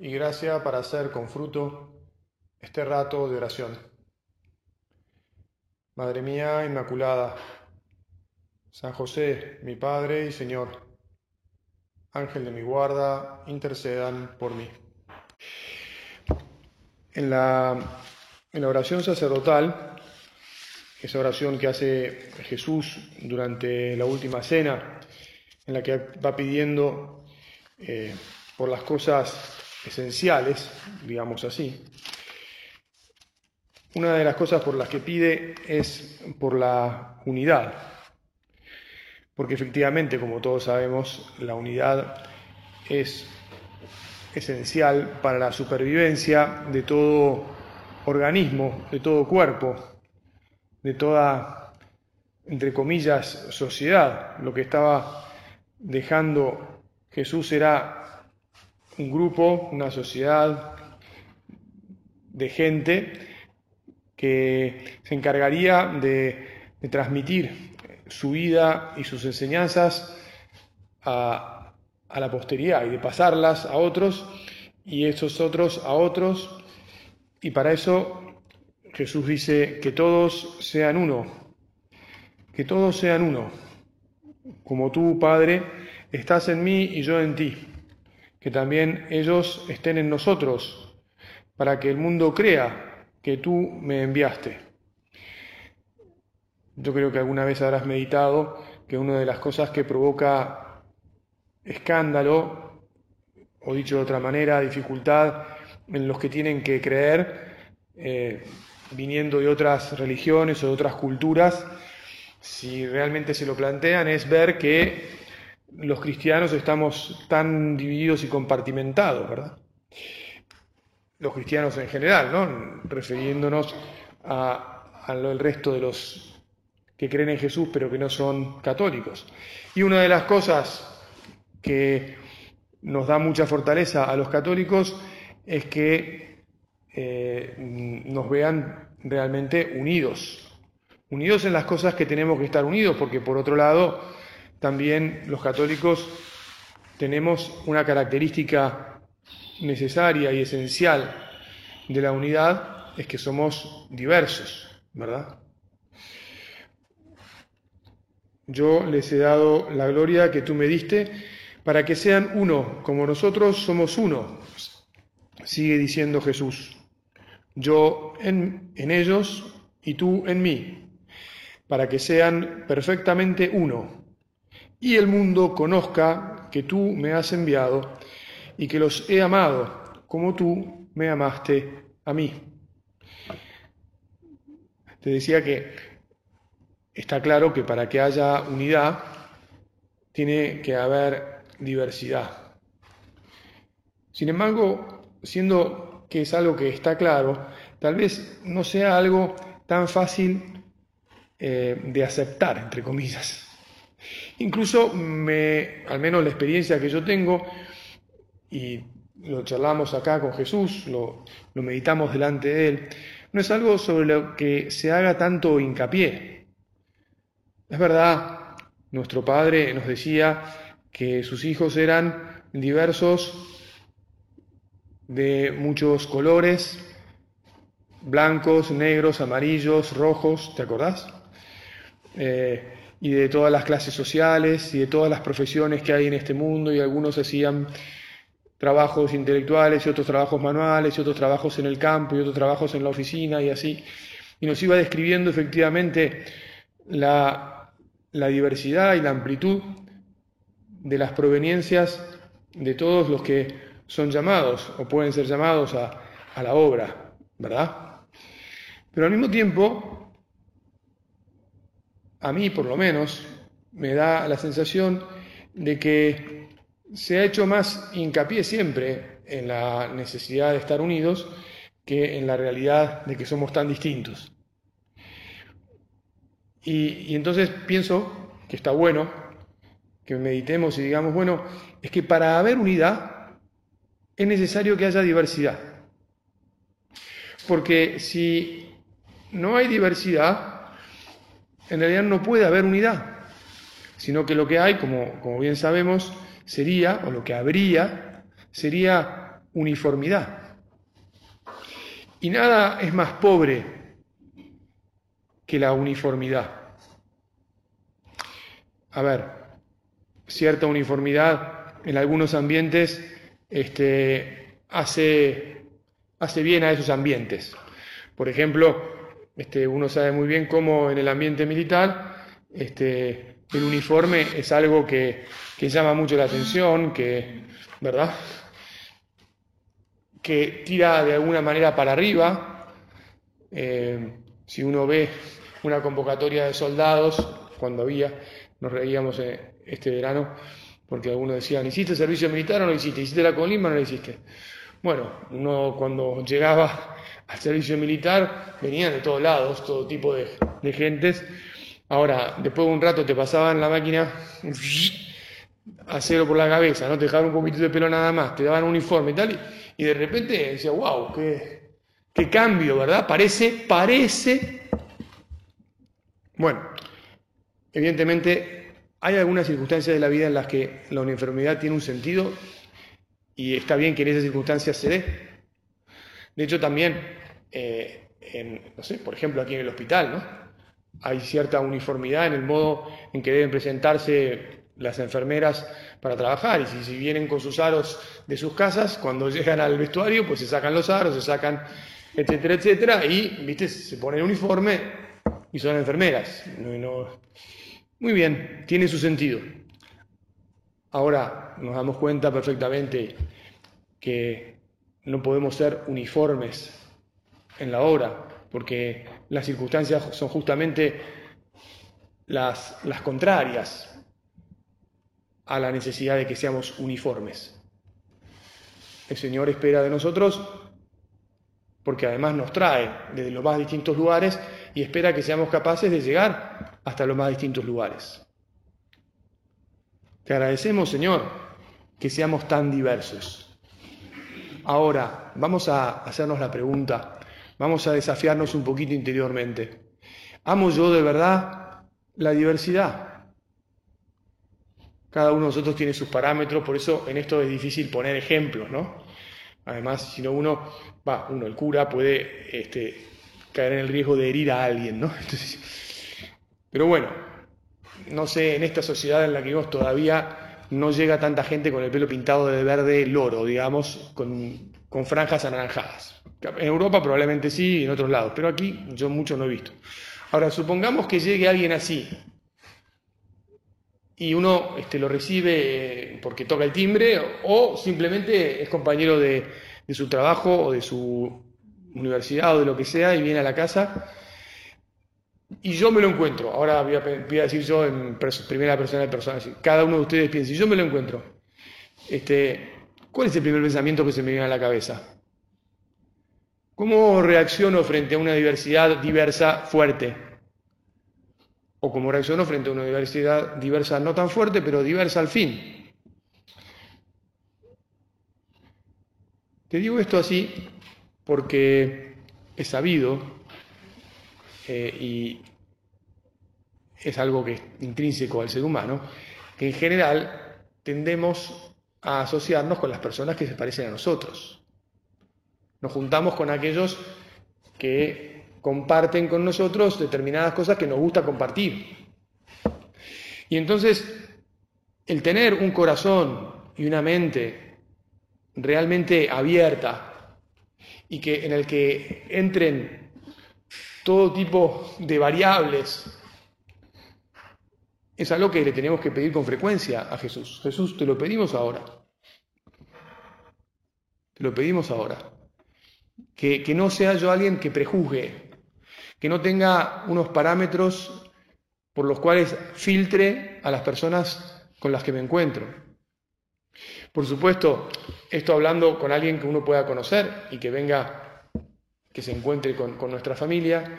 y gracia para hacer con fruto este rato de oración. Madre mía Inmaculada, San José, mi Padre y Señor, Ángel de mi guarda, intercedan por mí. En la, en la oración sacerdotal, esa oración que hace Jesús durante la última cena, en la que va pidiendo eh, por las cosas esenciales, digamos así. Una de las cosas por las que pide es por la unidad, porque efectivamente, como todos sabemos, la unidad es esencial para la supervivencia de todo organismo, de todo cuerpo, de toda, entre comillas, sociedad. Lo que estaba dejando Jesús era un grupo, una sociedad de gente que se encargaría de, transmitir su vida y sus enseñanzas a, a, la posteridad y de pasarlas a otros y esos otros a otros. Y para eso Jesús dice que todos sean uno, que todos sean uno, como tú, Padre, estás en mí y yo en ti que también ellos estén en nosotros, para que el mundo crea que tú me enviaste. Yo creo que alguna vez habrás meditado que una de las cosas que provoca escándalo, o dicho de otra manera, dificultad en los que tienen que creer, eh, viniendo de otras religiones o de otras culturas, si realmente se lo plantean, es ver que los cristianos estamos tan divididos y compartimentados, ¿verdad? Los cristianos en general, ¿no? Refiriéndonos al resto de los que creen en Jesús pero que no son católicos. Y una de las cosas que nos da mucha fortaleza a los católicos es que eh, nos vean realmente unidos, unidos en las cosas que tenemos que estar unidos, porque por otro lado, también los católicos tenemos una característica necesaria y esencial de la unidad, es que somos diversos, ¿verdad? Yo les he dado la gloria que tú me diste para que sean uno, como nosotros somos uno, sigue diciendo Jesús. Yo en, en ellos y tú en mí, para que sean perfectamente uno y el mundo conozca que tú me has enviado y que los he amado como tú me amaste a mí. Te decía que está claro que para que haya unidad tiene que haber diversidad. Sin embargo, siendo que es algo que está claro, tal vez no sea algo tan fácil eh, de aceptar, entre comillas. Incluso, me, al menos la experiencia que yo tengo, y lo charlamos acá con Jesús, lo, meditamos delante de Él, no es algo sobre lo que se haga tanto hincapié. Es verdad, nuestro Padre nos decía que sus hijos eran diversos de muchos colores, blancos, negros, amarillos, rojos, ¿te acordás? Eh, y de todas las clases sociales y de todas las profesiones que hay en este mundo y algunos hacían trabajos intelectuales y otros trabajos manuales y otros trabajos en el campo y otros trabajos en la oficina y así. Y nos iba describiendo efectivamente la, diversidad y la amplitud de las proveniencias de todos los que son llamados o pueden ser llamados a, a la obra, ¿verdad? Pero al mismo tiempo a mí por lo menos, me da la sensación de que se ha hecho más hincapié siempre en la necesidad de estar unidos, que en la realidad de que somos tan distintos. Y, entonces pienso que está bueno que meditemos y digamos, bueno, es que para haber unidad es necesario que haya diversidad. Porque si no hay diversidad, en realidad no puede haber unidad, sino que lo que hay, como, bien sabemos, sería, o lo que habría, sería uniformidad. Y nada es más pobre que la uniformidad. A ver, cierta uniformidad en algunos ambientes este, hace, hace bien a esos ambientes. Por ejemplo, este, uno sabe muy bien cómo en el ambiente militar este, el uniforme es algo que, llama mucho la atención, que, ¿verdad? Que tira de alguna manera para arriba. Eh, si uno ve una convocatoria de soldados, cuando había, nos reíamos eh, este verano, porque algunos decían, ¿hiciste servicio militar o no lo hiciste? ¿Hiciste la colima o no lo hiciste? Bueno, uno cuando llegaba al servicio militar venían de todos lados, todo tipo de, de gentes, Ahora, después de un rato te pasaban la máquina a cero por la cabeza, no te dejaban un poquito de pelo nada más, te daban un uniforme y tal, y, de repente decía, wow, qué, qué cambio, ¿verdad? Parece, parece. Bueno, evidentemente hay algunas circunstancias de la vida en las que la uniformidad tiene un sentido y está bien que en esas circunstancias se dé. De hecho, también, eh, no sé, por ejemplo, aquí en el hospital, ¿no? hay cierta uniformidad en el modo en que deben presentarse las enfermeras para trabajar. Y si, vienen con sus aros de sus casas, cuando llegan al vestuario, pues se sacan los aros, se sacan, etcétera, etcétera, y, viste, se ponen uniforme y son enfermeras. Muy bien, tiene su sentido. Ahora nos damos cuenta perfectamente que no podemos ser uniformes en la obra, porque las circunstancias son justamente las, las contrarias a la necesidad de que seamos uniformes. El Señor espera de nosotros porque además nos trae desde los más distintos lugares y espera que seamos capaces de llegar hasta los más distintos lugares. Te agradecemos, Señor, que seamos tan diversos. Ahora, vamos a hacernos la pregunta, Vamos a desafiarnos un poquito interiormente. ¿Amo yo de verdad la diversidad? Cada uno de nosotros tiene sus parámetros, por eso en esto es difícil poner ejemplos, ¿no? Además, si no uno, va, uno, el cura puede este, caer en el riesgo de herir a alguien, ¿no? pero bueno, no sé, en esta sociedad en la que vivimos todavía no llega tanta gente con el pelo pintado de verde loro, digamos, con, con franjas anaranjadas. En Europa probablemente sí, en otros lados, pero aquí yo mucho no he visto. Ahora, supongamos que llegue alguien así y uno este, lo recibe porque toca el timbre o simplemente es compañero de, su trabajo o de su universidad o de lo que sea y viene a la casa y yo me lo encuentro. Ahora voy a, decir yo en primera persona de persona, cada uno de ustedes piensa, si yo me lo encuentro, este, ¿cuál es el primer pensamiento que se me viene a la cabeza? ¿Cómo reacciono frente a una diversidad diversa fuerte? ¿O cómo reacciono frente a una diversidad diversa no tan fuerte, pero diversa al fin? Te digo esto así porque he sabido eh, y es algo que es intrínseco al ser humano, que en general tendemos a asociarnos con las personas que se parecen a nosotros. Nos juntamos con aquellos que comparten con nosotros determinadas cosas que nos gusta compartir. Y entonces, el tener un corazón y una mente realmente abierta y que en el que entren todo tipo de variables es algo que le tenemos que pedir con frecuencia a Jesús. Jesús, te lo pedimos ahora. Te lo pedimos ahora que, no sea yo alguien que prejuzgue, que no tenga unos parámetros por los cuales filtre a las personas con las que me encuentro. Por supuesto, esto hablando con alguien que uno pueda conocer y que venga que se encuentre con, con nuestra familia,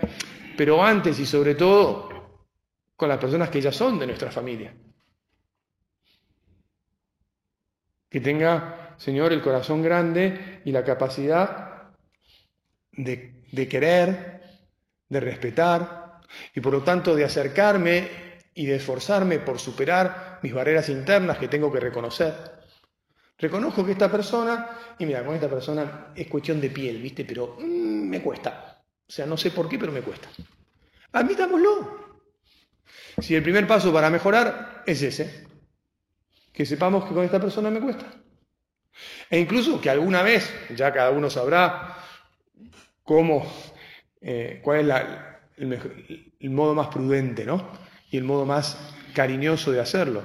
pero antes y sobre todo con las personas que ya son de nuestra familia. Que tenga, Señor, el corazón grande y la capacidad de, querer, de respetar y por lo tanto de acercarme y de esforzarme por superar mis barreras internas que tengo que reconocer. Reconozco que esta persona, y mira, con esta persona es cuestión de piel, ¿viste? Pero mm, me cuesta. O sea, no sé por qué, pero me cuesta. Admitámoslo. Si el primer paso para mejorar es ese, que sepamos que con esta persona me cuesta. E incluso que alguna vez, ya cada uno sabrá cómo, eh, cuál es el, modo más prudente, ¿no? Y el modo más cariñoso de hacerlo.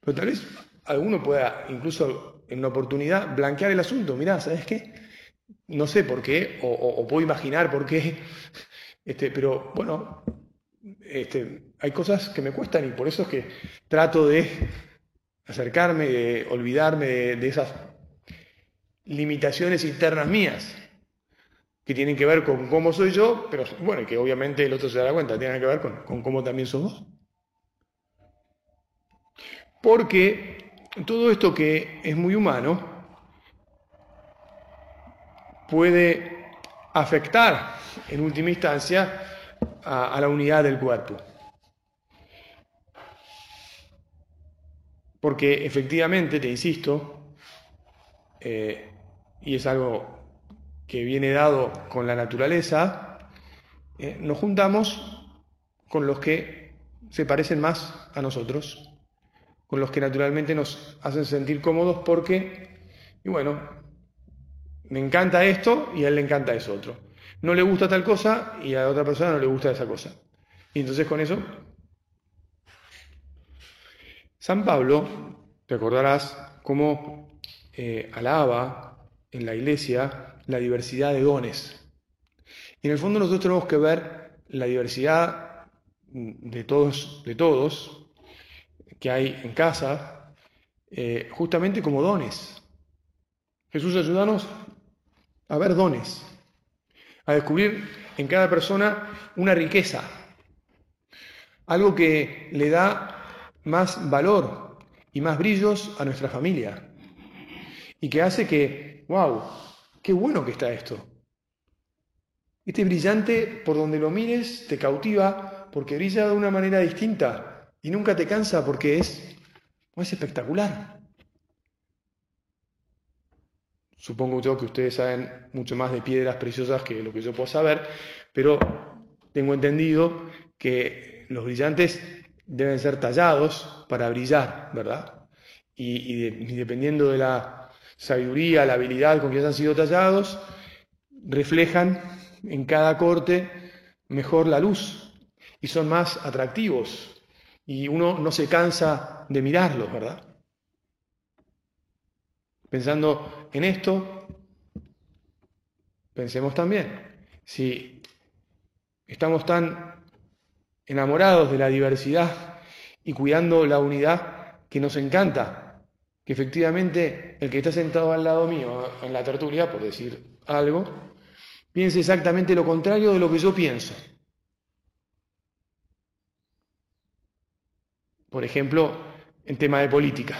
Pero tal vez alguno pueda, incluso en una oportunidad, blanquear el asunto. Mirá, ¿sabes qué? No sé por qué, o, o puedo imaginar por qué, este, pero bueno, este, hay cosas que me cuestan y por eso es que trato de acercarme, de olvidarme de, esas limitaciones internas mías, que tienen que ver con cómo soy yo, pero bueno, que obviamente el otro se da cuenta, tienen que ver con, con cómo también sos vos. Porque todo esto que es muy humano puede afectar en última instancia a, la unidad del cuerpo. Porque efectivamente, te insisto, eh, y es algo que viene dado con la naturaleza, eh, nos juntamos con los que se parecen más a nosotros, con los que naturalmente nos hacen sentir cómodos porque, y bueno, me encanta esto y a él le encanta eso otro no le gusta tal cosa y a otra persona no le gusta esa cosa. Y entonces con eso, San Pablo, te acordarás cómo eh, alaba en la iglesia la diversidad de dones. Y en el fondo nosotros tenemos que ver la diversidad de todos, de todos que hay en casa, eh, justamente como dones. Jesús, ayúdanos a ver dones a descubrir en cada persona una riqueza, algo que le da más valor y más brillos a nuestra familia y que hace que, wow, qué bueno que está esto. Este brillante, por donde lo mires, te cautiva porque brilla de una manera distinta y nunca te cansa porque es, es espectacular. Supongo yo que ustedes saben mucho más de piedras preciosas que lo que yo puedo saber, pero tengo entendido que los brillantes deben ser tallados para brillar, ¿verdad? Y, dependiendo de la sabiduría, la habilidad con que hayan sido tallados, reflejan en cada corte mejor la luz y son más atractivos y uno no se cansa de mirarlos, ¿verdad? Pensando en esto, pensemos también, si estamos tan enamorados de la diversidad y cuidando la unidad que nos encanta, que efectivamente el que está sentado al lado mío en la tertulia, por decir algo, piense exactamente lo contrario de lo que yo pienso. Por ejemplo, en tema de política.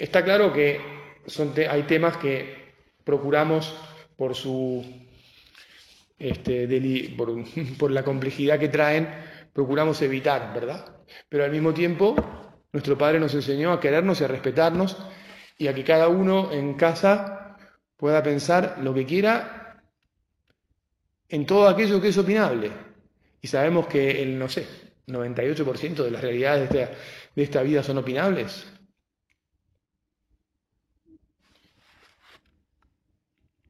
Está claro que hay temas que procuramos por su este, por, la complejidad que traen, procuramos evitar, ¿verdad? Pero al mismo tiempo, nuestro Padre nos enseñó a querernos y a respetarnos y a que cada uno en casa pueda pensar lo que quiera en todo aquello que es opinable. Y sabemos que el, no sé, 98% de las realidades de de esta vida son opinables.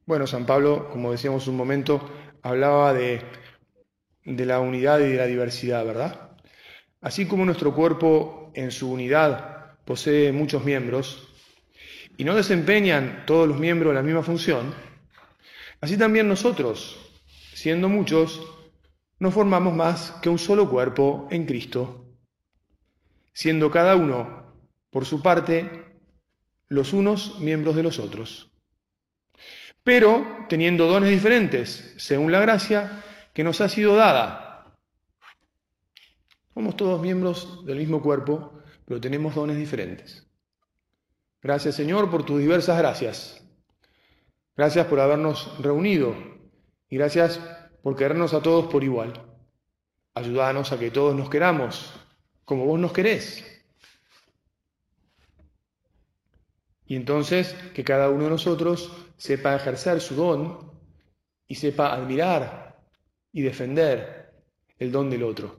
Bueno, San Pablo, como decíamos un momento, hablaba de, la unidad y de la diversidad, ¿verdad? Así como nuestro cuerpo en su unidad posee muchos miembros y no desempeñan todos los miembros la misma función, así también nosotros, siendo muchos, no formamos más que un solo cuerpo en Cristo, siendo cada uno, por su parte, los unos miembros de los otros. Pero teniendo dones diferentes, según la gracia que nos ha sido dada. Somos todos miembros del mismo cuerpo, pero tenemos dones diferentes. Gracias Señor por tus diversas gracias. Gracias por habernos reunido y gracias por querernos a todos por igual. Ayúdanos a que todos nos queramos como vos nos querés. Y entonces que cada uno de nosotros sepa ejercer su don y sepa admirar y defender el don del otro.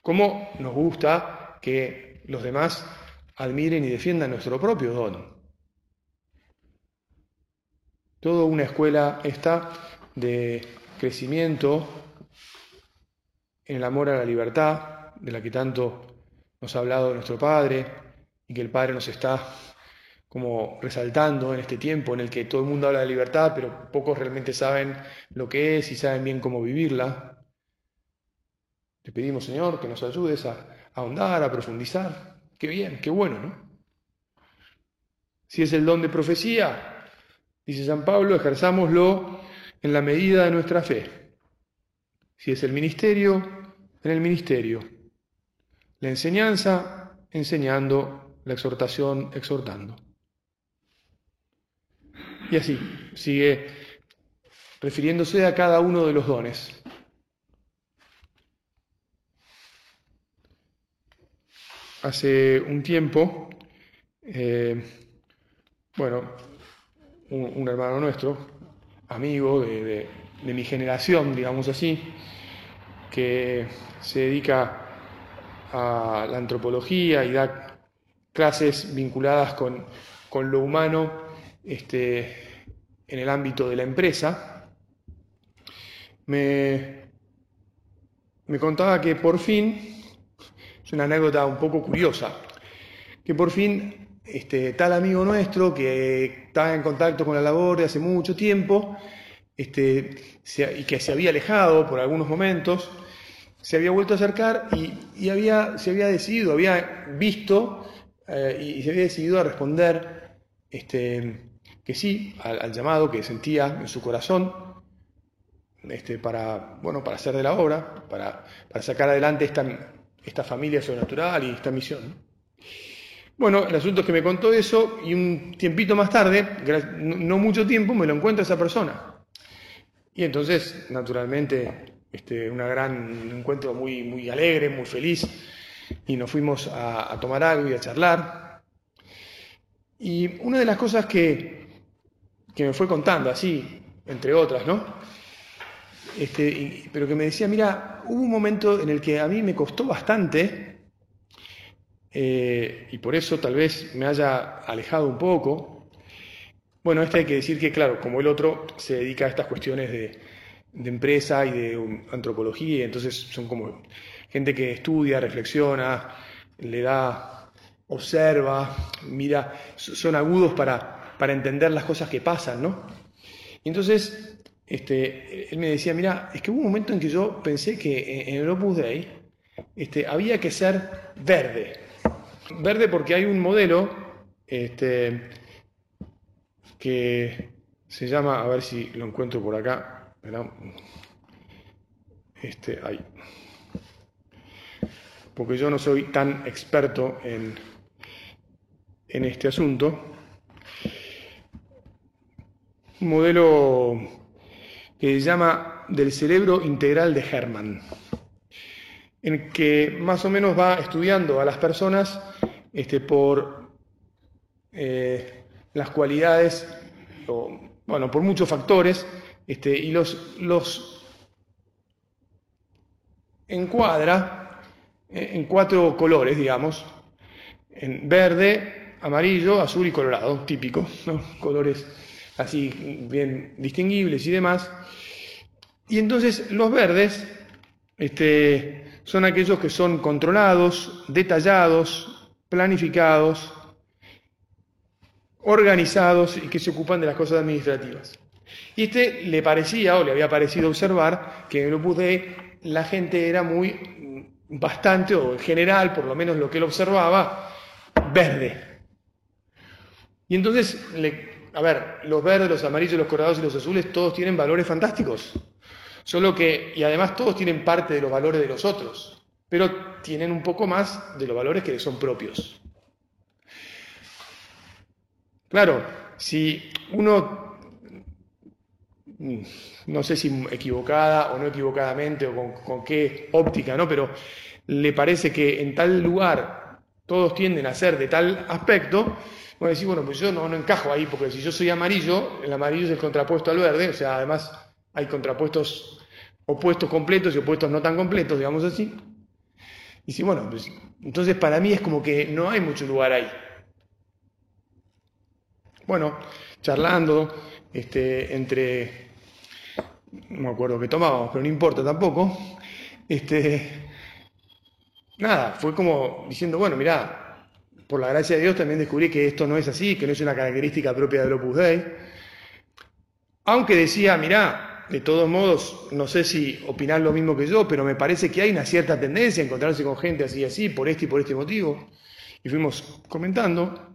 ¿Cómo nos gusta que los demás admiren y defiendan nuestro propio don? Toda una escuela está de crecimiento en el amor a la libertad, de la que tanto nos ha hablado nuestro Padre y que el Padre nos está como resaltando en este tiempo en el que todo el mundo habla de libertad, pero pocos realmente saben lo que es y saben bien cómo vivirla. Te pedimos, Señor, que nos ayudes a, ahondar, a profundizar. Qué bien, qué bueno, ¿no? Si es el don de profecía, dice San Pablo, ejerzámoslo en la medida de nuestra fe. Si es el ministerio, en el ministerio. La enseñanza, enseñando. La exhortación, exhortando. Y así, sigue refiriéndose a cada uno de los dones. Hace un tiempo, eh, bueno, un, hermano nuestro, amigo de, mi generación, digamos así, que se dedica a la antropología y da clases vinculadas con, con lo humano este, en el ámbito de la empresa, me, me contaba que por fin, es una anécdota un poco curiosa, que por fin este, tal amigo nuestro que estaba en contacto con la labor de hace mucho tiempo este, y que se había alejado por algunos momentos, se había vuelto a acercar y, había, se había decidido, había visto eh, y se había decidido a responder este, que sí al, llamado que sentía en su corazón este, para, bueno, para hacer de la obra, para, para sacar adelante esta, esta familia sobrenatural y esta misión. Bueno, el asunto es que me contó eso y un tiempito más tarde, no mucho tiempo, me lo encuentra esa persona. Y entonces, naturalmente, este, una gran, un encuentro muy, muy alegre, muy feliz, y nos fuimos a, a tomar algo y a charlar. Y una de las cosas que, que me fue contando así, entre otras, ¿no? Este, pero que me decía, mira, hubo un momento en el que a mí me costó bastante, eh, y por eso tal vez me haya alejado un poco. Bueno, este hay que decir que, claro, como el otro se dedica a estas cuestiones de, empresa y de antropología, entonces son como gente que estudia, reflexiona, le da, observa, mira, son agudos para para entender las cosas que pasan, ¿no? Y entonces, este, él me decía, mira, es que hubo un momento en que yo pensé que en el Opus Dei este, había que ser verde. Verde porque hay un modelo este, que se llama, a ver si lo encuentro por acá, este, ahí. Porque yo no soy tan experto en, en este asunto un modelo que se llama del cerebro integral de Hermann, en que más o menos va estudiando a las personas este, por eh, las cualidades, bueno, por muchos factores, este, y los, los encuadra eh, en cuatro colores, digamos, en verde, amarillo, azul y colorado, típico, colores así bien distinguibles y demás. Y entonces los verdes este, son aquellos que son controlados, detallados, planificados, organizados y que se ocupan de las cosas administrativas. Y este le parecía, o le había parecido observar, que en el Opus Dei la gente era muy, bastante, o en general, por lo menos lo que él observaba, verde. Y entonces le a ver, los verdes, los amarillos, los colorados y los azules, todos tienen valores fantásticos. Solo que, y además todos tienen parte de los valores de los otros, pero tienen un poco más de los valores que son propios. Claro, si uno, mm, no sé si equivocada o no equivocadamente o con qué óptica, ¿no? Pero le parece que en tal lugar todos tienden a ser de tal aspecto, bueno, decir, bueno, pues yo no, no encajo ahí, porque si yo soy amarillo, el amarillo es el contrapuesto al verde, o sea, además hay contrapuestos opuestos completos y opuestos no tan completos, digamos así. Y si, bueno, pues, entonces para mí es como que no hay mucho lugar ahí. Bueno, charlando este, entre, no me acuerdo qué tomábamos, pero no importa tampoco, este, nada, fue como diciendo, bueno, mirá, por la gracia de Dios también descubrí que esto no es así, que no es una característica propia del Opus Dei. Aunque decía, mirá, de todos modos, no sé si opinar lo mismo que yo, pero me parece que hay una cierta tendencia a encontrarse con gente así y así, por este y por este motivo. Y fuimos comentando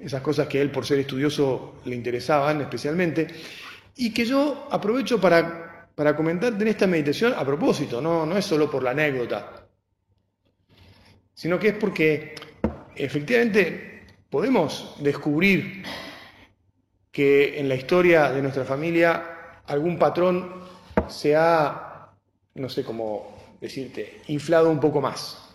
esas cosas que a él, por ser estudioso, le interesaban especialmente, y que yo aprovecho para, para comentarte en esta meditación a propósito, no, no es solo por la anécdota, sino que es porque efectivamente podemos descubrir que en la historia de nuestra familia algún patrón se ha, no sé cómo decirte, inflado un poco más.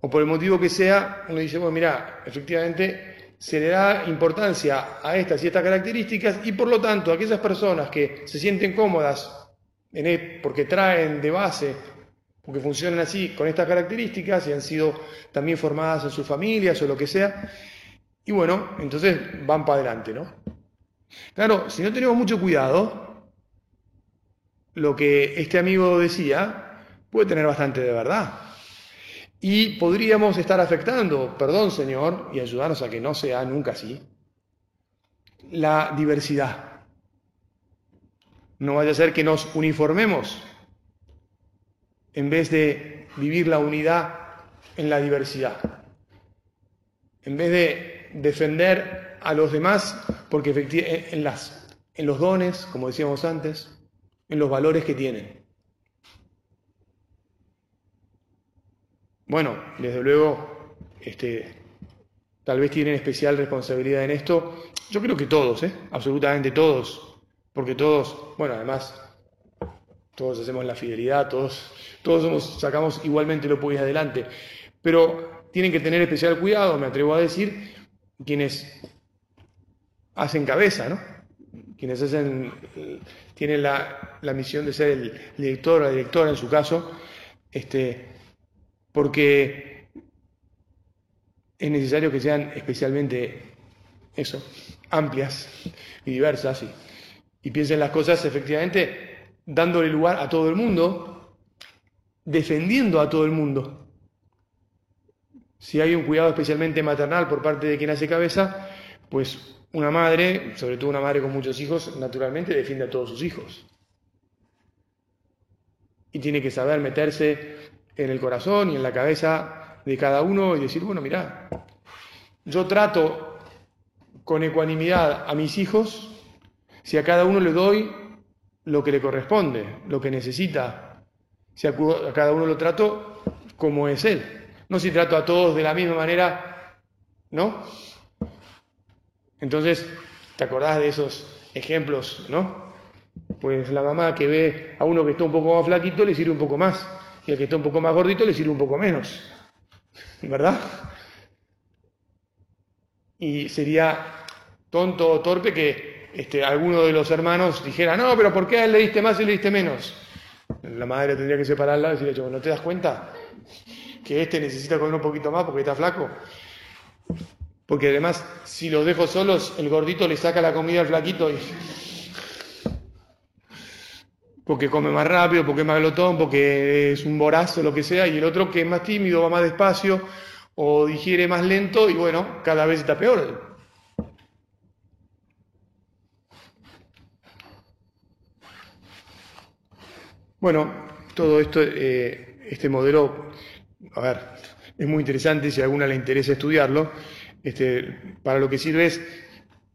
O por el motivo que sea, uno dice, bueno, mira, efectivamente se le da importancia a estas y estas características y por lo tanto aquellas personas que se sienten cómodas en porque traen de base porque funcionan así, con estas características y han sido también formadas en sus familias o lo que sea. Y bueno, entonces van para adelante, ¿no? Claro, si no tenemos mucho cuidado, lo que este amigo decía puede tener bastante de verdad. Y podríamos estar afectando, perdón Señor, y ayudarnos a que no sea nunca así, la diversidad. No vaya a ser que nos uniformemos en vez de vivir la unidad en la diversidad. En vez de defender a los demás, porque efectivamente en, las, en los dones, como decíamos antes, en los valores que tienen. Bueno, desde luego, este, tal vez tienen especial responsabilidad en esto. Yo creo que todos, ¿eh? absolutamente todos, porque todos, bueno, además todos hacemos la fidelidad, todos, todos sacamos igualmente lo que adelante, pero tienen que tener especial cuidado, me atrevo a decir, quienes hacen cabeza, ¿no? Quienes hacen, tienen la, misión de ser el director o la directora en su caso, este, porque es necesario que sean especialmente eso, amplias y diversas y piensen las cosas efectivamente dándole lugar a todo el mundo, defendiendo a todo el mundo. Si hay un cuidado especialmente maternal por parte de quien hace cabeza, pues una madre, sobre todo una madre con muchos hijos, naturalmente defiende a todos sus hijos. Y tiene que saber meterse en el corazón y en la cabeza de cada uno y decir, bueno, mira, yo trato con ecuanimidad a mis hijos, si a cada uno le doy lo que le corresponde, lo que necesita. Si a cada uno lo trato como es él. No si trato a todos de la misma manera, ¿no? Entonces, ¿te acordás de esos ejemplos, no? Pues la mamá que ve a uno que está un poco más flaquito le sirve un poco más, y al que está un poco más gordito le sirve un poco menos, ¿verdad? Y sería tonto o torpe que este, alguno de los hermanos dijera, no, pero ¿por qué a él le diste más y le diste menos? La madre tendría que separarla y decirle, ¿no te das cuenta que este necesita comer un poquito más porque está flaco? Porque además, si los dejo solos, el gordito le saca la comida al flaquito y... Porque come más rápido, porque es más glotón, porque es un borazo, lo que sea, y el otro que es más tímido, va más despacio, o digiere más lento, y bueno, cada vez está peor. Bueno, todo esto, eh, este modelo, a ver, es muy interesante, si a alguna le interesa estudiarlo, este, para lo que sirve es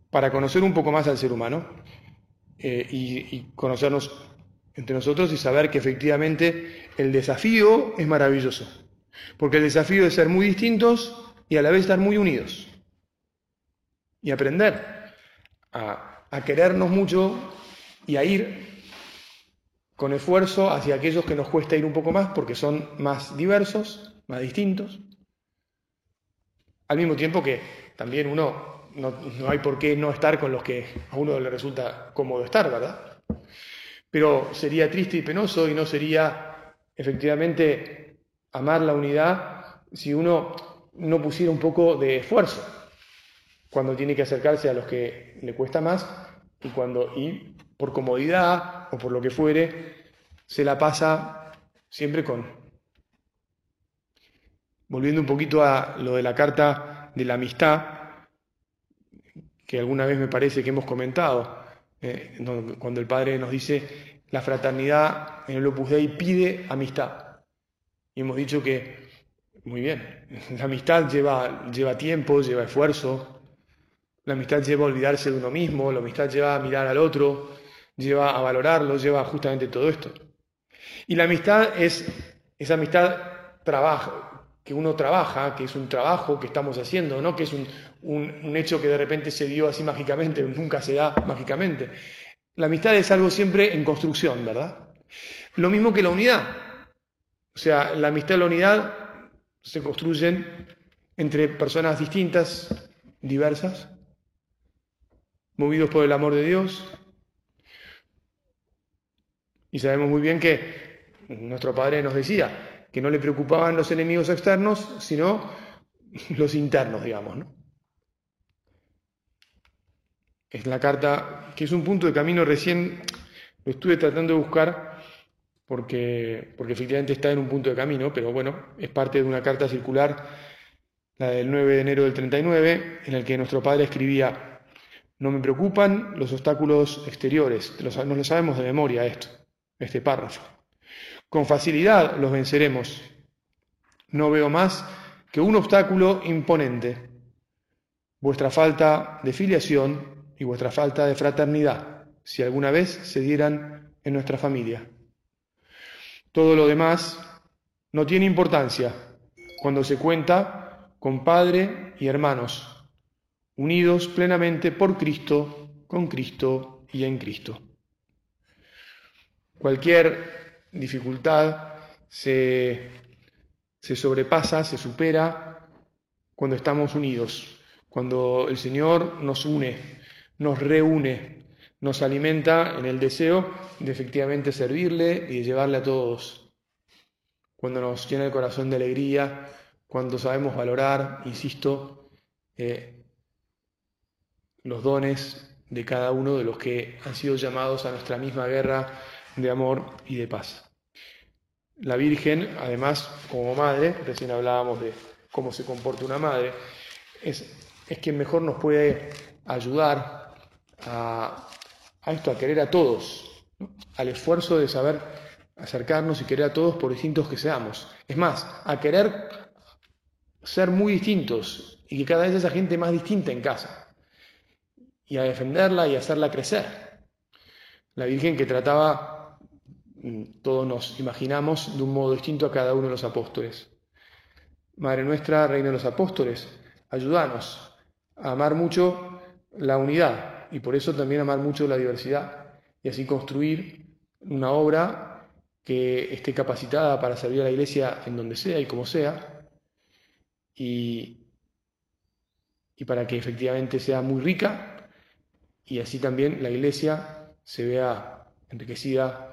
para conocer un poco más al ser humano eh, y, conocernos entre nosotros y saber que efectivamente el desafío es maravilloso. Porque el desafío es ser muy distintos y a la vez estar muy unidos. Y aprender a, a querernos mucho y a ir con esfuerzo hacia aquellos que nos cuesta ir un poco más porque son más diversos, más distintos. Al mismo tiempo que también uno no, hay por qué no estar con los que a uno le resulta cómodo estar, ¿verdad? Pero sería triste y penoso y no sería efectivamente amar la unidad si uno no pusiera un poco de esfuerzo cuando tiene que acercarse a los que le cuesta más y cuando y por comodidad o por lo que fuere se la pasa siempre con volviendo un poquito a lo de la carta de la amistad que alguna vez me parece que hemos comentado, eh, cuando el Padre nos dice, la fraternidad en el Opus Dei pide amistad. Y hemos dicho que, muy bien, la amistad lleva, lleva tiempo, lleva esfuerzo, la amistad lleva a olvidarse de uno mismo, la amistad lleva a mirar al otro, lleva a valorarlo, lleva justamente todo esto. Y la amistad es esa amistad que uno trabaja, que es un trabajo que estamos haciendo, no que es un, un, hecho que de repente se dio así mágicamente, nunca se da mágicamente. La amistad es algo siempre en construcción, ¿verdad? Lo mismo que la unidad. O sea, la amistad y la unidad se construyen entre personas distintas, diversas, movidos por el amor de Dios. Y sabemos muy bien que nuestro Padre nos decía, que no le preocupaban los enemigos externos, sino los internos, digamos. ¿no? Es la carta, que es un punto de camino recién, lo estuve tratando de buscar porque, porque efectivamente está en un punto de camino, pero bueno, es parte de una carta circular, la del 9 de enero del 39, en el que nuestro padre escribía, no me preocupan los obstáculos exteriores, no lo sabemos de memoria esto, este párrafo. Con facilidad los venceremos. No veo más que un obstáculo imponente, vuestra falta de filiación y vuestra falta de fraternidad, si alguna vez se dieran en nuestra familia. Todo lo demás no tiene importancia cuando se cuenta con Padre y hermanos, unidos plenamente por Cristo, con Cristo y en Cristo. Cualquier dificultad se, sobrepasa, se supera cuando estamos unidos, cuando el Señor nos une, nos reúne, nos alimenta en el deseo de efectivamente servirle y de llevarle a todos. Cuando nos llena el corazón de alegría, cuando sabemos valorar, insisto, eh, los dones de cada uno de los que han sido llamados a nuestra misma guerra de amor y de paz. La Virgen, además, como madre, recién hablábamos de cómo se comporta una madre, es, es quien mejor nos puede ayudar a, esto, a querer a todos, al esfuerzo de saber acercarnos y querer a todos por distintos que seamos. Es más, a querer ser muy distintos y que cada vez esa gente más distinta en casa. Y a defenderla y hacerla crecer. La Virgen que trataba todos nos imaginamos de un modo distinto a cada uno de los apóstoles. Madre nuestra, Reina de los Apóstoles, ayúdanos a amar mucho la unidad y por eso también amar mucho la diversidad y así construir una obra que esté capacitada para servir a la iglesia en donde sea y como sea y, y para que efectivamente sea muy rica y así también la iglesia se vea enriquecida